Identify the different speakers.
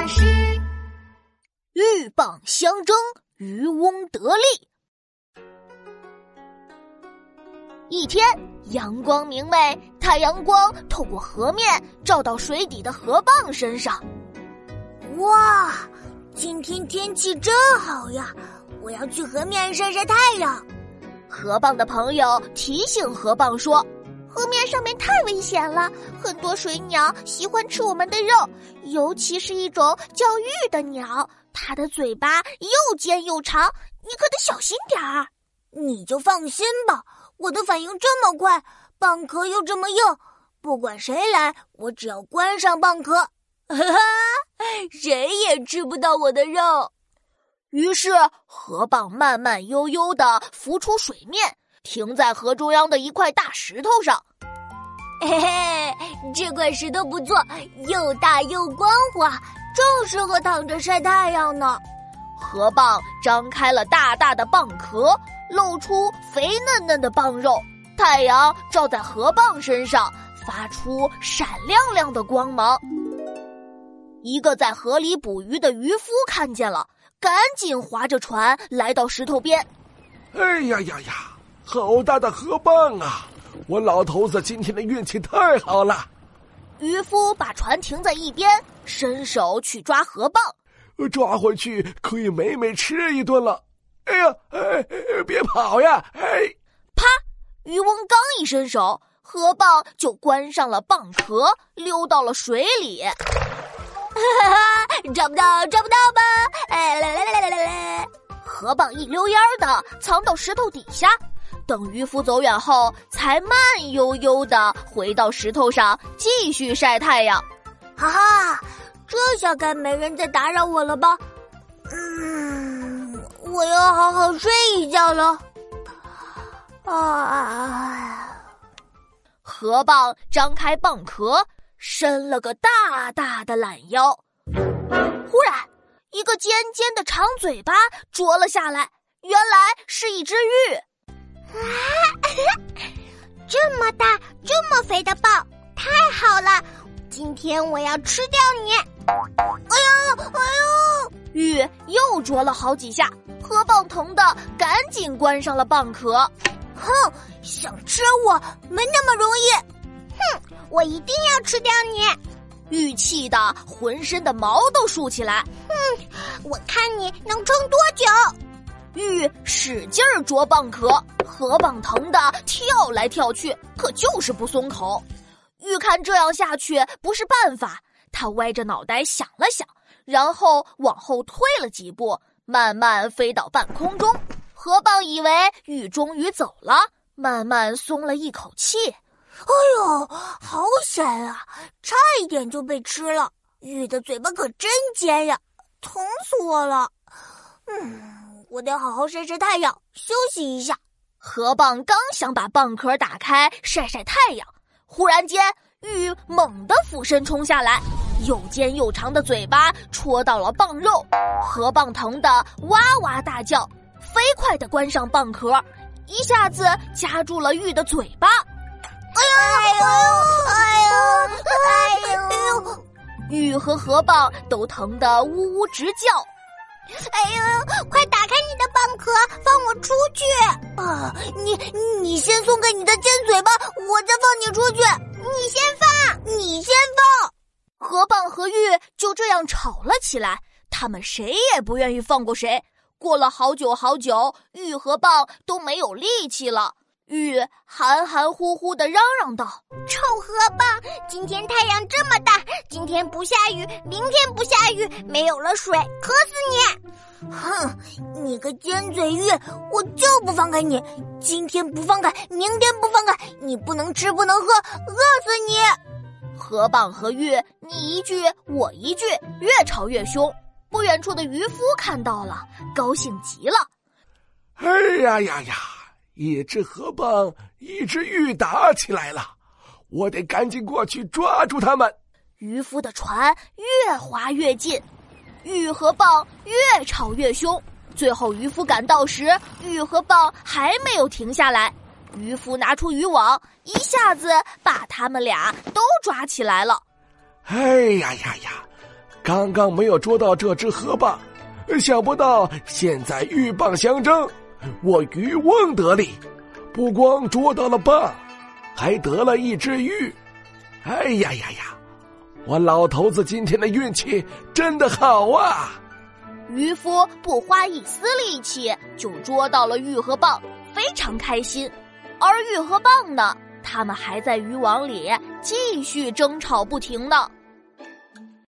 Speaker 1: 巴士。鹬蚌相争，渔翁得利。一天，阳光明媚，太阳光透过河面照到水底的河蚌身上。
Speaker 2: 哇，今天天气真好呀！我要去河面晒晒太阳。
Speaker 1: 河蚌的朋友提醒河蚌说。
Speaker 3: 河面上面太危险了，很多水鸟喜欢吃我们的肉，尤其是一种叫玉的鸟，它的嘴巴又尖又长，你可得小心点儿。
Speaker 2: 你就放心吧，我的反应这么快，蚌壳又这么硬，不管谁来，我只要关上蚌壳，哈哈，谁也吃不到我的肉。
Speaker 1: 于是河蚌慢慢悠悠的浮出水面。停在河中央的一块大石头上，
Speaker 2: 嘿嘿，这块石头不错，又大又光滑，正适合躺着晒太阳呢。
Speaker 1: 河蚌张开了大大的蚌壳，露出肥嫩嫩的蚌肉。太阳照在河蚌身上，发出闪亮亮的光芒。一个在河里捕鱼的渔夫看见了，赶紧划着船来到石头边。
Speaker 4: 哎呀呀呀！好大的河蚌啊！我老头子今天的运气太好了。
Speaker 1: 渔夫把船停在一边，伸手去抓河蚌，
Speaker 4: 抓回去可以美美吃一顿了。哎呀，哎，别跑呀！哎，
Speaker 1: 啪！渔翁刚一伸手，河蚌就关上了蚌壳，溜到了水里。
Speaker 2: 哈哈，找不到，找不到吧？哎，来来来来来来！
Speaker 1: 河蚌一溜烟儿的藏到石头底下。等渔夫走远后，才慢悠悠的回到石头上，继续晒太阳。
Speaker 2: 哈哈，这下该没人再打扰我了吧？嗯，我要好好睡一觉了。啊！
Speaker 1: 河蚌张开蚌壳，伸了个大大的懒腰。忽然，一个尖尖的长嘴巴啄了下来，原来是一只玉。啊，
Speaker 3: 这么大、这么肥的蚌，太好了！今天我要吃掉你！哎
Speaker 2: 呦，哎呦！
Speaker 1: 玉又啄了好几下，河蚌疼的赶紧关上了蚌壳。
Speaker 2: 哼，想吃我没那么容易！
Speaker 3: 哼，我一定要吃掉你！
Speaker 1: 玉气的浑身的毛都竖起来。
Speaker 3: 哼，我看你能撑多久！
Speaker 1: 玉使劲儿啄蚌壳，河蚌疼的跳来跳去，可就是不松口。玉看这样下去不是办法，他歪着脑袋想了想，然后往后退了几步，慢慢飞到半空中。河蚌以为玉终于走了，慢慢松了一口气。
Speaker 2: 哎呦，好险啊！差一点就被吃了。玉的嘴巴可真尖呀，疼死我了。嗯。我得好好晒晒太阳，休息一下。
Speaker 1: 河蚌刚想把蚌壳打开晒晒太阳，忽然间玉猛地俯身冲下来，又尖又长的嘴巴戳到了蚌肉，河蚌疼得哇哇大叫，飞快地关上蚌壳，一下子夹住了玉的嘴巴。
Speaker 2: 哎呦哎呦哎呦哎呦！
Speaker 1: 玉和河蚌都疼得呜呜直叫。
Speaker 3: 哎呦！快打开你的蚌壳，放我出去！
Speaker 2: 啊，你你先松开你的尖嘴巴，我再放你出去。
Speaker 3: 你先放，
Speaker 2: 你先放。
Speaker 1: 河蚌和玉就这样吵了起来，他们谁也不愿意放过谁。过了好久好久，玉和蚌都没有力气了。玉含含糊糊的嚷嚷道：“
Speaker 3: 臭河蚌，今天太阳这么大，今天不下雨，明天不下雨，没有了水，渴死你！
Speaker 2: 哼，你个尖嘴玉，我就不放开你！今天不放开，明天不放开，你不能吃，不能喝，饿死你！”
Speaker 1: 河蚌和玉你一句我一句，越吵越凶。不远处的渔夫看到了，高兴极了。
Speaker 4: 哎呀呀呀！一只河蚌，一只鹬打起来了，我得赶紧过去抓住他们。
Speaker 1: 渔夫的船越划越近，鹬和蚌越吵越凶。最后渔夫赶到时，鹬和蚌还没有停下来。渔夫拿出渔网，一下子把他们俩都抓起来了。
Speaker 4: 哎呀呀呀！刚刚没有捉到这只河蚌，想不到现在鹬蚌相争，我渔翁得利，不光捉到了蚌，还得了一只鹬。哎呀呀呀！我老头子今天的运气真的好啊！
Speaker 1: 渔夫不花一丝力气就捉到了玉和蚌，非常开心。而玉和蚌呢，他们还在渔网里继续争吵不停呢。